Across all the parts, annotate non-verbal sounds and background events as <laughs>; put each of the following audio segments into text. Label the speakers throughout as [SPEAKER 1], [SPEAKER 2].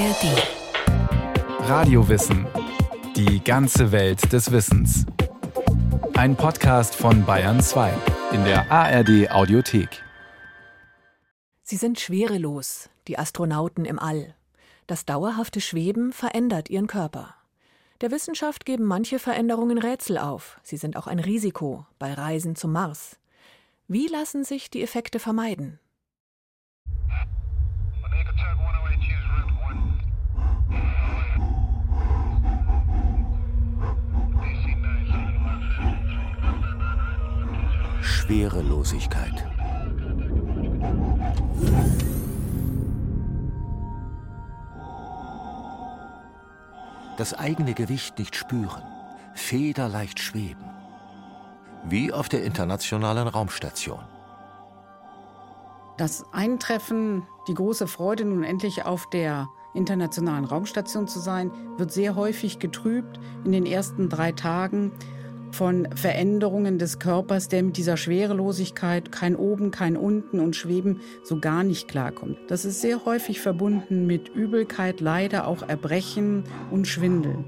[SPEAKER 1] ARD.
[SPEAKER 2] Radiowissen. Die ganze Welt des Wissens. Ein Podcast von Bayern 2 in der ARD Audiothek.
[SPEAKER 1] Sie sind schwerelos, die Astronauten im All. Das dauerhafte Schweben verändert ihren Körper. Der Wissenschaft geben manche Veränderungen Rätsel auf. Sie sind auch ein Risiko bei Reisen zum Mars. Wie lassen sich die Effekte vermeiden?
[SPEAKER 3] Schwerelosigkeit. Das eigene Gewicht nicht spüren, federleicht schweben. Wie auf der internationalen Raumstation.
[SPEAKER 4] Das Eintreffen, die große Freude, nun endlich auf der internationalen Raumstation zu sein, wird sehr häufig getrübt in den ersten drei Tagen von Veränderungen des Körpers, der mit dieser Schwerelosigkeit kein oben, kein unten und Schweben so gar nicht klarkommt. Das ist sehr häufig verbunden mit Übelkeit, leider auch Erbrechen und Schwindel.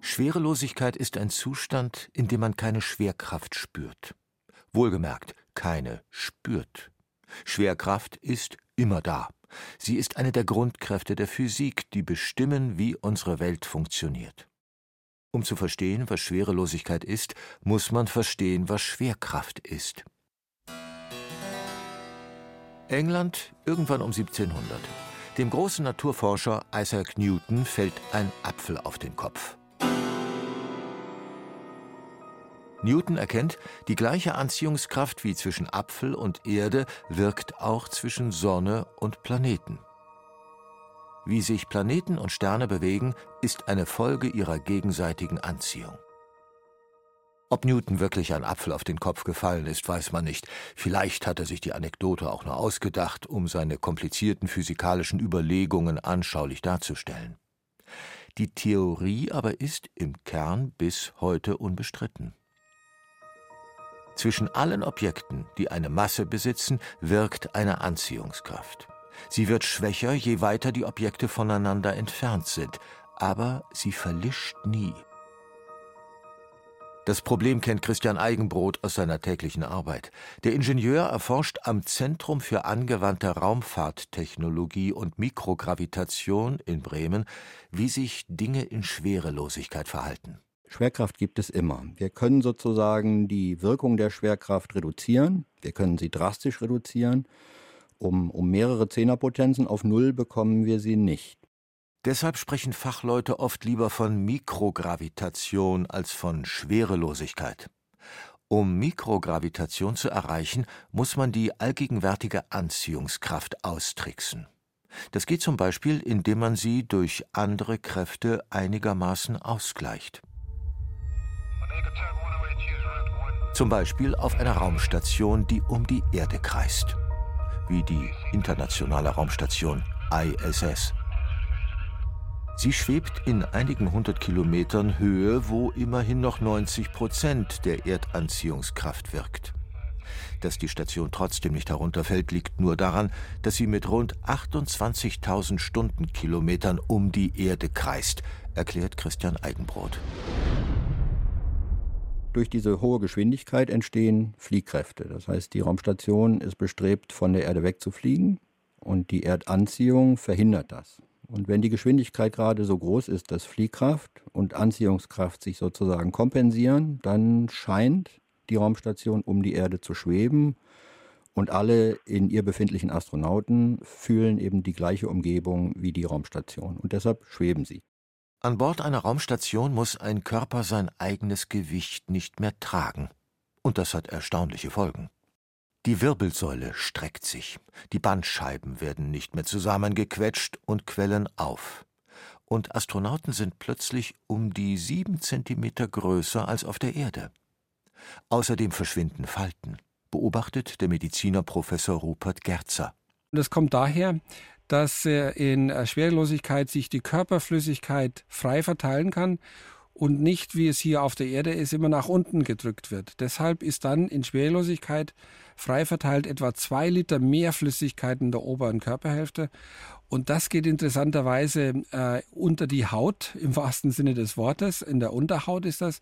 [SPEAKER 3] Schwerelosigkeit ist ein Zustand, in dem man keine Schwerkraft spürt. Wohlgemerkt, keine spürt. Schwerkraft ist immer da. Sie ist eine der Grundkräfte der Physik, die bestimmen, wie unsere Welt funktioniert. Um zu verstehen, was Schwerelosigkeit ist, muss man verstehen, was Schwerkraft ist. England irgendwann um 1700. Dem großen Naturforscher Isaac Newton fällt ein Apfel auf den Kopf. Newton erkennt, die gleiche Anziehungskraft wie zwischen Apfel und Erde wirkt auch zwischen Sonne und Planeten. Wie sich Planeten und Sterne bewegen, ist eine Folge ihrer gegenseitigen Anziehung. Ob Newton wirklich ein Apfel auf den Kopf gefallen ist, weiß man nicht. Vielleicht hat er sich die Anekdote auch nur ausgedacht, um seine komplizierten physikalischen Überlegungen anschaulich darzustellen. Die Theorie aber ist im Kern bis heute unbestritten. Zwischen allen Objekten, die eine Masse besitzen, wirkt eine Anziehungskraft. Sie wird schwächer, je weiter die Objekte voneinander entfernt sind, aber sie verlischt nie. Das Problem kennt Christian Eigenbrot aus seiner täglichen Arbeit. Der Ingenieur erforscht am Zentrum für angewandte Raumfahrttechnologie und Mikrogravitation in Bremen, wie sich Dinge in Schwerelosigkeit verhalten.
[SPEAKER 5] Schwerkraft gibt es immer. Wir können sozusagen die Wirkung der Schwerkraft reduzieren. Wir können sie drastisch reduzieren. Um, um mehrere Zehnerpotenzen auf Null bekommen wir sie nicht.
[SPEAKER 3] Deshalb sprechen Fachleute oft lieber von Mikrogravitation als von Schwerelosigkeit. Um Mikrogravitation zu erreichen, muss man die allgegenwärtige Anziehungskraft austricksen. Das geht zum Beispiel, indem man sie durch andere Kräfte einigermaßen ausgleicht. Zum Beispiel auf einer Raumstation, die um die Erde kreist, wie die internationale Raumstation ISS. Sie schwebt in einigen hundert Kilometern Höhe, wo immerhin noch 90 Prozent der Erdanziehungskraft wirkt. Dass die Station trotzdem nicht herunterfällt, liegt nur daran, dass sie mit rund 28.000 Stundenkilometern um die Erde kreist, erklärt Christian Eigenbrot.
[SPEAKER 5] Durch diese hohe Geschwindigkeit entstehen Fliehkräfte. Das heißt, die Raumstation ist bestrebt, von der Erde wegzufliegen und die Erdanziehung verhindert das. Und wenn die Geschwindigkeit gerade so groß ist, dass Fliehkraft und Anziehungskraft sich sozusagen kompensieren, dann scheint die Raumstation um die Erde zu schweben und alle in ihr befindlichen Astronauten fühlen eben die gleiche Umgebung wie die Raumstation und deshalb schweben sie.
[SPEAKER 3] An Bord einer Raumstation muss ein Körper sein eigenes Gewicht nicht mehr tragen. Und das hat erstaunliche Folgen. Die Wirbelsäule streckt sich, die Bandscheiben werden nicht mehr zusammengequetscht und quellen auf. Und Astronauten sind plötzlich um die sieben Zentimeter größer als auf der Erde. Außerdem verschwinden Falten, beobachtet der Mediziner Professor Rupert Gerzer.
[SPEAKER 6] Das kommt daher, dass in Schwerelosigkeit sich die Körperflüssigkeit frei verteilen kann und nicht, wie es hier auf der Erde ist, immer nach unten gedrückt wird. Deshalb ist dann in Schwerelosigkeit frei verteilt etwa zwei Liter mehr Flüssigkeit in der oberen Körperhälfte. Und das geht interessanterweise äh, unter die Haut, im wahrsten Sinne des Wortes. In der Unterhaut ist das.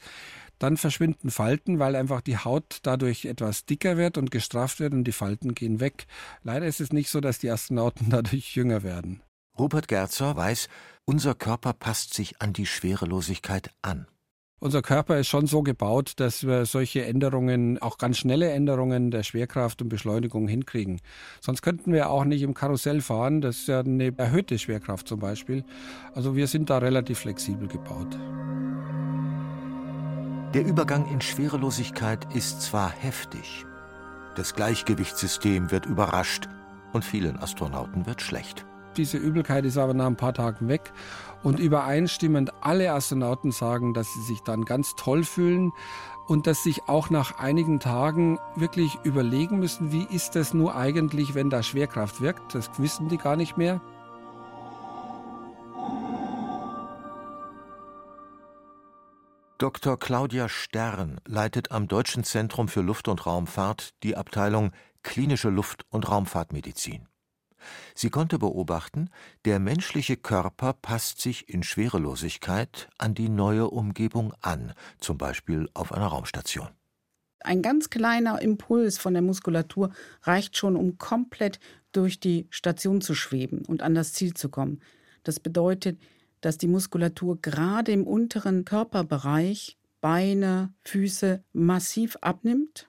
[SPEAKER 6] Dann verschwinden Falten, weil einfach die Haut dadurch etwas dicker wird und gestrafft wird und die Falten gehen weg. Leider ist es nicht so, dass die Astronauten <laughs> dadurch jünger werden.
[SPEAKER 3] Rupert Gerzer weiß, unser Körper passt sich an die Schwerelosigkeit an.
[SPEAKER 6] Unser Körper ist schon so gebaut, dass wir solche Änderungen, auch ganz schnelle Änderungen der Schwerkraft und Beschleunigung hinkriegen. Sonst könnten wir auch nicht im Karussell fahren. Das ist ja eine erhöhte Schwerkraft zum Beispiel. Also wir sind da relativ flexibel gebaut.
[SPEAKER 3] Der Übergang in Schwerelosigkeit ist zwar heftig, das Gleichgewichtssystem wird überrascht und vielen Astronauten wird schlecht.
[SPEAKER 6] Diese Übelkeit ist aber nach ein paar Tagen weg und übereinstimmend alle Astronauten sagen, dass sie sich dann ganz toll fühlen und dass sich auch nach einigen Tagen wirklich überlegen müssen, wie ist das nur eigentlich, wenn da Schwerkraft wirkt. Das wissen die gar nicht mehr.
[SPEAKER 3] Dr. Claudia Stern leitet am Deutschen Zentrum für Luft- und Raumfahrt die Abteilung Klinische Luft- und Raumfahrtmedizin. Sie konnte beobachten, der menschliche Körper passt sich in Schwerelosigkeit an die neue Umgebung an, zum Beispiel auf einer Raumstation.
[SPEAKER 4] Ein ganz kleiner Impuls von der Muskulatur reicht schon, um komplett durch die Station zu schweben und an das Ziel zu kommen. Das bedeutet, dass die Muskulatur gerade im unteren Körperbereich, Beine, Füße massiv abnimmt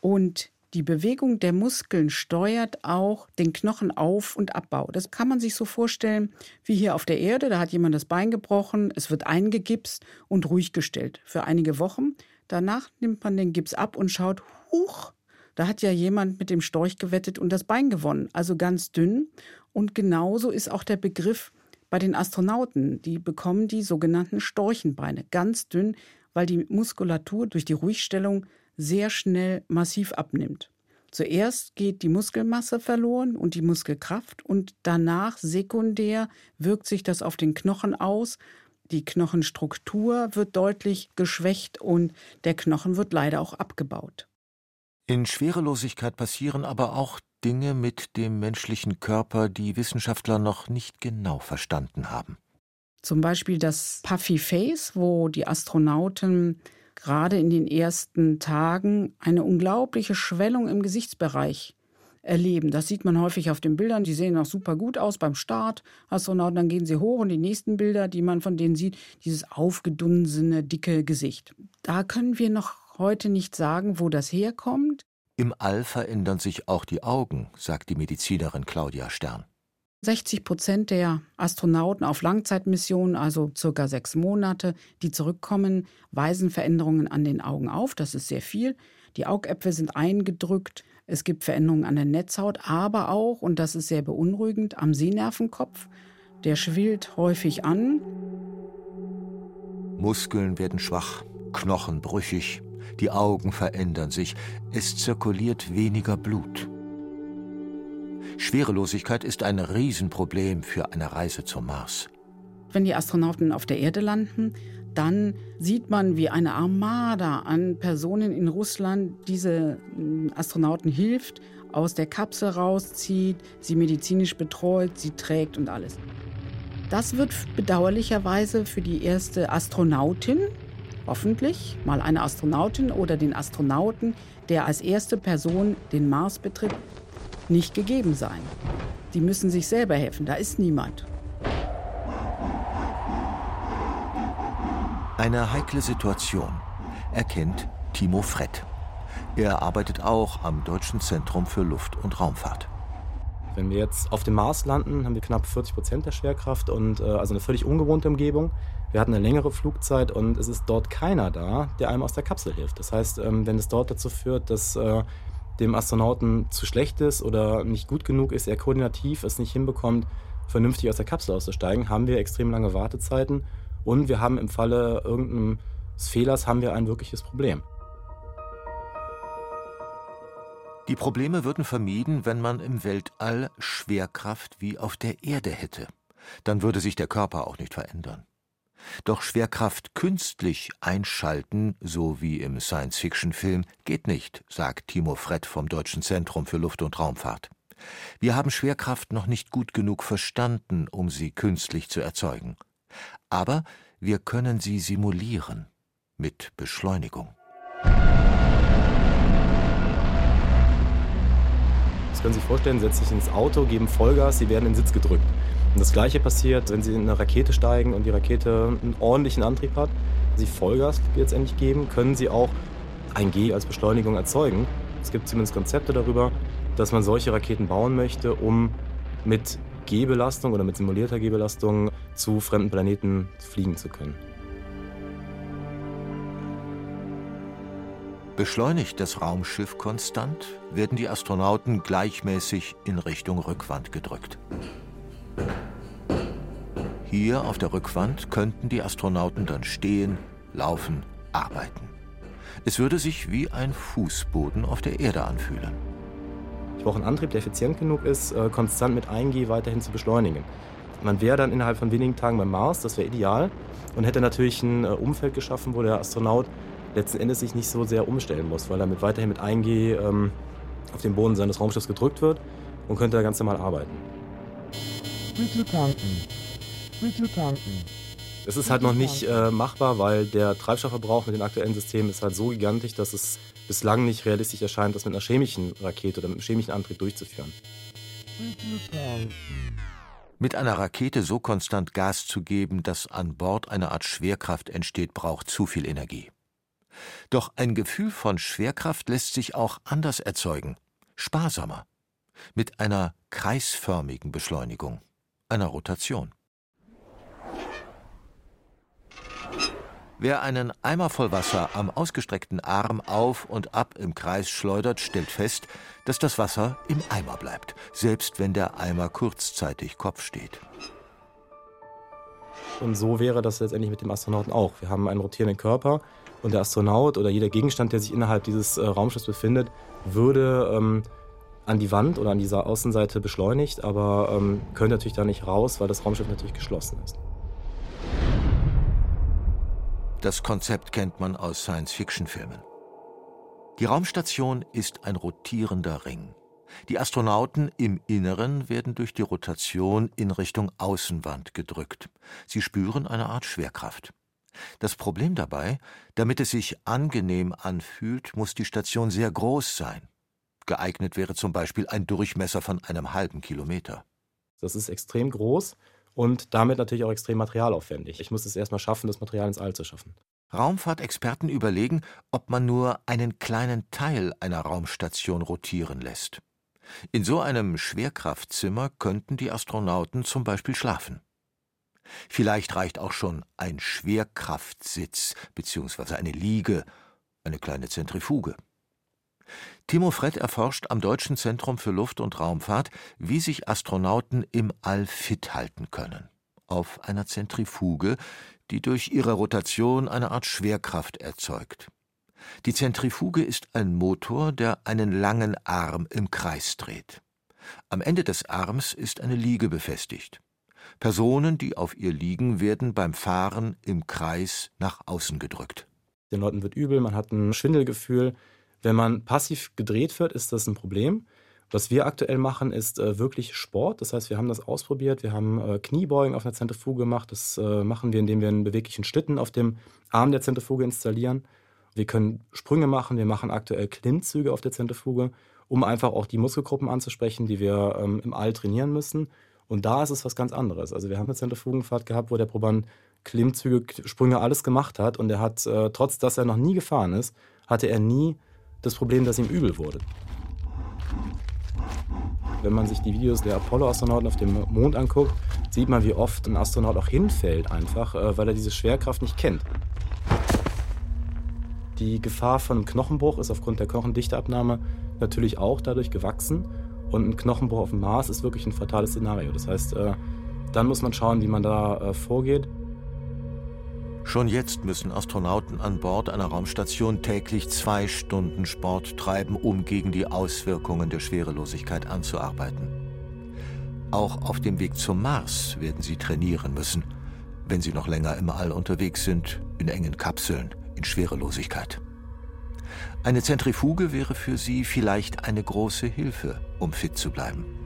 [SPEAKER 4] und die Bewegung der Muskeln steuert auch den Knochenauf- und Abbau. Das kann man sich so vorstellen wie hier auf der Erde. Da hat jemand das Bein gebrochen, es wird eingegipst und ruhig gestellt für einige Wochen. Danach nimmt man den Gips ab und schaut, huch, da hat ja jemand mit dem Storch gewettet und das Bein gewonnen. Also ganz dünn. Und genauso ist auch der Begriff bei den Astronauten. Die bekommen die sogenannten Storchenbeine. Ganz dünn, weil die Muskulatur durch die Ruhigstellung sehr schnell massiv abnimmt. Zuerst geht die Muskelmasse verloren und die Muskelkraft und danach sekundär wirkt sich das auf den Knochen aus. Die Knochenstruktur wird deutlich geschwächt und der Knochen wird leider auch abgebaut.
[SPEAKER 3] In Schwerelosigkeit passieren aber auch Dinge mit dem menschlichen Körper, die Wissenschaftler noch nicht genau verstanden haben.
[SPEAKER 4] Zum Beispiel das Puffy Face, wo die Astronauten gerade in den ersten Tagen eine unglaubliche Schwellung im Gesichtsbereich erleben. Das sieht man häufig auf den Bildern. Die sehen auch super gut aus beim Start. Astronauten, dann gehen sie hoch und die nächsten Bilder, die man von denen sieht, dieses aufgedunsene, dicke Gesicht. Da können wir noch heute nicht sagen, wo das herkommt.
[SPEAKER 3] Im All verändern sich auch die Augen, sagt die Medizinerin Claudia Stern.
[SPEAKER 4] 60 Prozent der Astronauten auf Langzeitmissionen, also circa sechs Monate, die zurückkommen, weisen Veränderungen an den Augen auf. Das ist sehr viel. Die Augäpfel sind eingedrückt. Es gibt Veränderungen an der Netzhaut, aber auch, und das ist sehr beunruhigend, am Sehnervenkopf. Der schwillt häufig an.
[SPEAKER 3] Muskeln werden schwach, Knochen brüchig, die Augen verändern sich, es zirkuliert weniger Blut. Schwerelosigkeit ist ein Riesenproblem für eine Reise zum Mars.
[SPEAKER 4] Wenn die Astronauten auf der Erde landen, dann sieht man, wie eine Armada an Personen in Russland diese hm, Astronauten hilft, aus der Kapsel rauszieht, sie medizinisch betreut, sie trägt und alles. Das wird bedauerlicherweise für die erste Astronautin, hoffentlich mal eine Astronautin oder den Astronauten, der als erste Person den Mars betritt, nicht gegeben sein. Die müssen sich selber helfen, da ist niemand.
[SPEAKER 3] Eine heikle Situation erkennt Timo Frett. Er arbeitet auch am Deutschen Zentrum für Luft- und Raumfahrt.
[SPEAKER 7] Wenn wir jetzt auf dem Mars landen, haben wir knapp 40 Prozent der Schwerkraft und äh, also eine völlig ungewohnte Umgebung. Wir hatten eine längere Flugzeit und es ist dort keiner da, der einem aus der Kapsel hilft. Das heißt, ähm, wenn es dort dazu führt, dass äh, dem Astronauten zu schlecht ist oder nicht gut genug ist, er koordinativ es nicht hinbekommt, vernünftig aus der Kapsel auszusteigen, haben wir extrem lange Wartezeiten und wir haben im Falle irgendeines Fehlers haben wir ein wirkliches Problem.
[SPEAKER 3] Die Probleme würden vermieden, wenn man im Weltall Schwerkraft wie auf der Erde hätte. Dann würde sich der Körper auch nicht verändern. Doch Schwerkraft künstlich einschalten, so wie im Science-Fiction-Film, geht nicht, sagt Timo Frett vom Deutschen Zentrum für Luft- und Raumfahrt. Wir haben Schwerkraft noch nicht gut genug verstanden, um sie künstlich zu erzeugen. Aber wir können sie simulieren mit Beschleunigung.
[SPEAKER 7] Das können Sie sich vorstellen, setzen sich ins Auto, geben Vollgas, Sie werden in den Sitz gedrückt. Und das gleiche passiert, wenn Sie in eine Rakete steigen und die Rakete einen ordentlichen Antrieb hat, Sie Vollgas letztendlich geben, können Sie auch ein G als Beschleunigung erzeugen. Es gibt zumindest Konzepte darüber, dass man solche Raketen bauen möchte, um mit G-Belastung oder mit simulierter G-Belastung zu fremden Planeten fliegen zu können.
[SPEAKER 3] Beschleunigt das Raumschiff konstant, werden die Astronauten gleichmäßig in Richtung Rückwand gedrückt. Hier auf der Rückwand könnten die Astronauten dann stehen, laufen, arbeiten. Es würde sich wie ein Fußboden auf der Erde anfühlen.
[SPEAKER 7] Ich brauche einen Antrieb, der effizient genug ist, äh, konstant mit 1G weiterhin zu beschleunigen. Man wäre dann innerhalb von wenigen Tagen beim Mars, das wäre ideal, und hätte natürlich ein äh, Umfeld geschaffen, wo der Astronaut letzten Endes sich nicht so sehr umstellen muss, weil er mit weiterhin mit 1G ähm, auf den Boden seines Raumschiffs gedrückt wird und könnte da ganz normal arbeiten.
[SPEAKER 8] Bitte tanken. Bitte tanken.
[SPEAKER 7] Es ist halt noch nicht äh, machbar, weil der Treibstoffverbrauch mit den aktuellen Systemen ist halt so gigantisch, dass es bislang nicht realistisch erscheint, das mit einer chemischen Rakete oder mit einem chemischen Antrieb durchzuführen.
[SPEAKER 3] Mit einer Rakete so konstant Gas zu geben, dass an Bord eine Art Schwerkraft entsteht, braucht zu viel Energie. Doch ein Gefühl von Schwerkraft lässt sich auch anders erzeugen, sparsamer, mit einer kreisförmigen Beschleunigung, einer Rotation. Wer einen Eimer voll Wasser am ausgestreckten Arm auf und ab im Kreis schleudert, stellt fest, dass das Wasser im Eimer bleibt, selbst wenn der Eimer kurzzeitig Kopf steht.
[SPEAKER 7] Und so wäre das letztendlich mit dem Astronauten auch. Wir haben einen rotierenden Körper und der Astronaut oder jeder Gegenstand, der sich innerhalb dieses äh, Raumschiffs befindet, würde ähm, an die Wand oder an dieser Außenseite beschleunigt, aber ähm, könnte natürlich da nicht raus, weil das Raumschiff natürlich geschlossen ist.
[SPEAKER 3] Das Konzept kennt man aus Science-Fiction-Filmen. Die Raumstation ist ein rotierender Ring. Die Astronauten im Inneren werden durch die Rotation in Richtung Außenwand gedrückt. Sie spüren eine Art Schwerkraft. Das Problem dabei, damit es sich angenehm anfühlt, muss die Station sehr groß sein. Geeignet wäre zum Beispiel ein Durchmesser von einem halben Kilometer.
[SPEAKER 7] Das ist extrem groß und damit natürlich auch extrem materialaufwendig. Ich muss es erstmal schaffen, das Material ins All zu schaffen.
[SPEAKER 3] Raumfahrtexperten überlegen, ob man nur einen kleinen Teil einer Raumstation rotieren lässt. In so einem Schwerkraftzimmer könnten die Astronauten zum Beispiel schlafen. Vielleicht reicht auch schon ein Schwerkraftsitz bzw. eine Liege, eine kleine Zentrifuge. Timo Frett erforscht am Deutschen Zentrum für Luft- und Raumfahrt, wie sich Astronauten im All fit halten können. Auf einer Zentrifuge, die durch ihre Rotation eine Art Schwerkraft erzeugt. Die Zentrifuge ist ein Motor, der einen langen Arm im Kreis dreht. Am Ende des Arms ist eine Liege befestigt. Personen, die auf ihr liegen, werden beim Fahren im Kreis nach außen gedrückt.
[SPEAKER 7] Den Leuten wird übel, man hat ein Schwindelgefühl. Wenn man passiv gedreht wird, ist das ein Problem. Was wir aktuell machen, ist äh, wirklich Sport. Das heißt, wir haben das ausprobiert. Wir haben äh, Kniebeugen auf einer Zentrifuge gemacht. Das äh, machen wir, indem wir einen beweglichen Schlitten auf dem Arm der Zentrifuge installieren. Wir können Sprünge machen. Wir machen aktuell Klimmzüge auf der Zentrifuge, um einfach auch die Muskelgruppen anzusprechen, die wir ähm, im All trainieren müssen. Und da ist es was ganz anderes. Also wir haben eine Zentrifugenfahrt gehabt, wo der Proband Klimmzüge, Sprünge, alles gemacht hat. Und er hat, äh, trotz dass er noch nie gefahren ist, hatte er nie das Problem, dass ihm übel wurde. Wenn man sich die Videos der Apollo-Astronauten auf dem Mond anguckt, sieht man, wie oft ein Astronaut auch hinfällt, einfach, äh, weil er diese Schwerkraft nicht kennt. Die Gefahr von einem Knochenbruch ist aufgrund der Knochendichteabnahme natürlich auch dadurch gewachsen. Und ein Knochenbruch auf dem Mars ist wirklich ein fatales Szenario. Das heißt, äh, dann muss man schauen, wie man da äh, vorgeht.
[SPEAKER 3] Schon jetzt müssen Astronauten an Bord einer Raumstation täglich zwei Stunden Sport treiben, um gegen die Auswirkungen der Schwerelosigkeit anzuarbeiten. Auch auf dem Weg zum Mars werden sie trainieren müssen, wenn sie noch länger im All unterwegs sind, in engen Kapseln, in Schwerelosigkeit. Eine Zentrifuge wäre für sie vielleicht eine große Hilfe, um fit zu bleiben.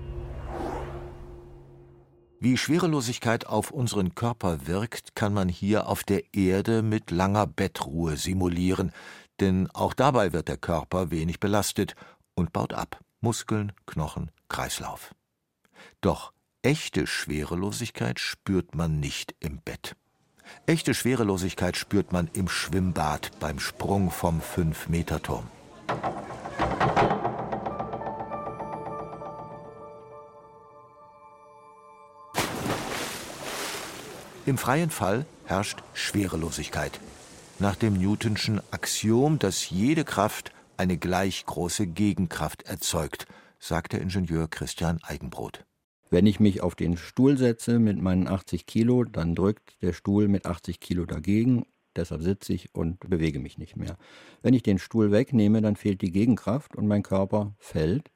[SPEAKER 3] Wie Schwerelosigkeit auf unseren Körper wirkt, kann man hier auf der Erde mit langer Bettruhe simulieren, denn auch dabei wird der Körper wenig belastet und baut ab Muskeln, Knochen, Kreislauf. Doch echte Schwerelosigkeit spürt man nicht im Bett. Echte Schwerelosigkeit spürt man im Schwimmbad beim Sprung vom Fünf-Meter-Turm. Im freien Fall herrscht Schwerelosigkeit. Nach dem Newtonschen Axiom, dass jede Kraft eine gleich große Gegenkraft erzeugt, sagt der Ingenieur Christian Eigenbrot.
[SPEAKER 5] Wenn ich mich auf den Stuhl setze mit meinen 80 Kilo, dann drückt der Stuhl mit 80 Kilo dagegen. Deshalb sitze ich und bewege mich nicht mehr. Wenn ich den Stuhl wegnehme, dann fehlt die Gegenkraft und mein Körper fällt.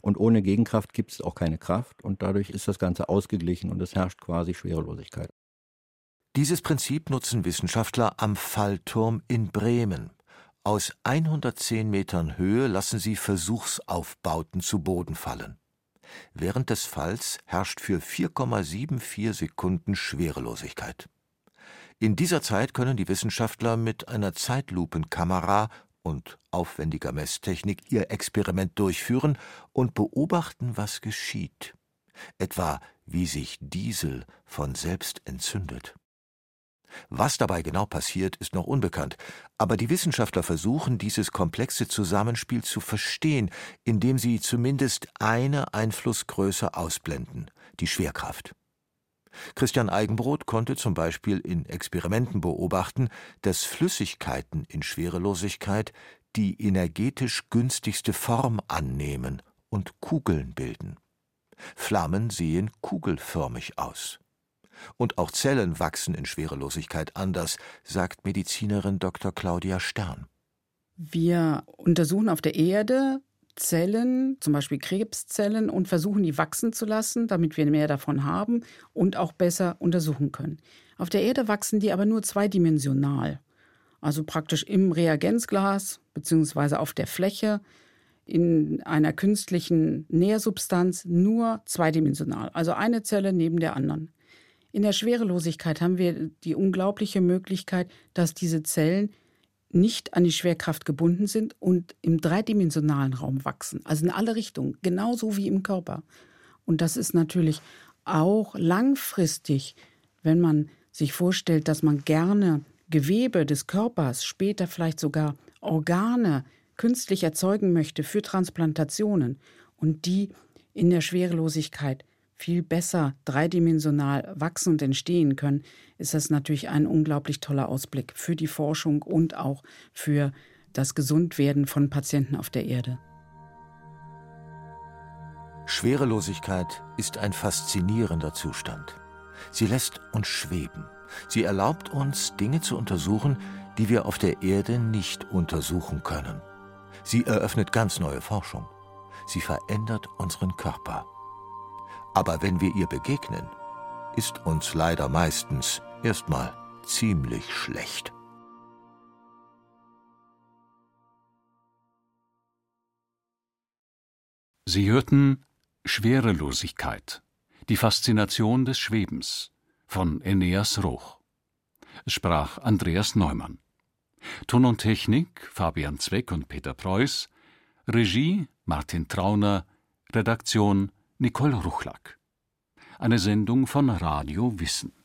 [SPEAKER 5] Und ohne Gegenkraft gibt es auch keine Kraft und dadurch ist das Ganze ausgeglichen und es herrscht quasi Schwerelosigkeit.
[SPEAKER 3] Dieses Prinzip nutzen Wissenschaftler am Fallturm in Bremen. Aus 110 Metern Höhe lassen sie Versuchsaufbauten zu Boden fallen. Während des Falls herrscht für 4,74 Sekunden Schwerelosigkeit. In dieser Zeit können die Wissenschaftler mit einer Zeitlupenkamera und aufwendiger Messtechnik ihr Experiment durchführen und beobachten, was geschieht. Etwa wie sich Diesel von selbst entzündet. Was dabei genau passiert, ist noch unbekannt, aber die Wissenschaftler versuchen, dieses komplexe Zusammenspiel zu verstehen, indem sie zumindest eine Einflussgröße ausblenden, die Schwerkraft. Christian Eigenbrot konnte zum Beispiel in Experimenten beobachten, dass Flüssigkeiten in Schwerelosigkeit die energetisch günstigste Form annehmen und Kugeln bilden. Flammen sehen kugelförmig aus. Und auch Zellen wachsen in Schwerelosigkeit anders, sagt Medizinerin Dr. Claudia Stern.
[SPEAKER 4] Wir untersuchen auf der Erde Zellen, zum Beispiel Krebszellen, und versuchen die wachsen zu lassen, damit wir mehr davon haben und auch besser untersuchen können. Auf der Erde wachsen die aber nur zweidimensional, also praktisch im Reagenzglas bzw. auf der Fläche in einer künstlichen Nährsubstanz nur zweidimensional, also eine Zelle neben der anderen. In der Schwerelosigkeit haben wir die unglaubliche Möglichkeit, dass diese Zellen nicht an die Schwerkraft gebunden sind und im dreidimensionalen Raum wachsen, also in alle Richtungen, genauso wie im Körper. Und das ist natürlich auch langfristig, wenn man sich vorstellt, dass man gerne Gewebe des Körpers, später vielleicht sogar Organe künstlich erzeugen möchte für Transplantationen und die in der Schwerelosigkeit viel besser dreidimensional wachsen und entstehen können, ist das natürlich ein unglaublich toller Ausblick für die Forschung und auch für das Gesundwerden von Patienten auf der Erde.
[SPEAKER 3] Schwerelosigkeit ist ein faszinierender Zustand. Sie lässt uns schweben. Sie erlaubt uns, Dinge zu untersuchen, die wir auf der Erde nicht untersuchen können. Sie eröffnet ganz neue Forschung. Sie verändert unseren Körper. Aber wenn wir ihr begegnen, ist uns leider meistens erstmal ziemlich schlecht.
[SPEAKER 9] Sie hörten Schwerelosigkeit, die Faszination des Schwebens von Eneas Roch. Es sprach Andreas Neumann. Ton und Technik Fabian Zweck und Peter Preuß, Regie Martin Trauner, Redaktion Nicole Ruchlack. Eine Sendung von Radio Wissen.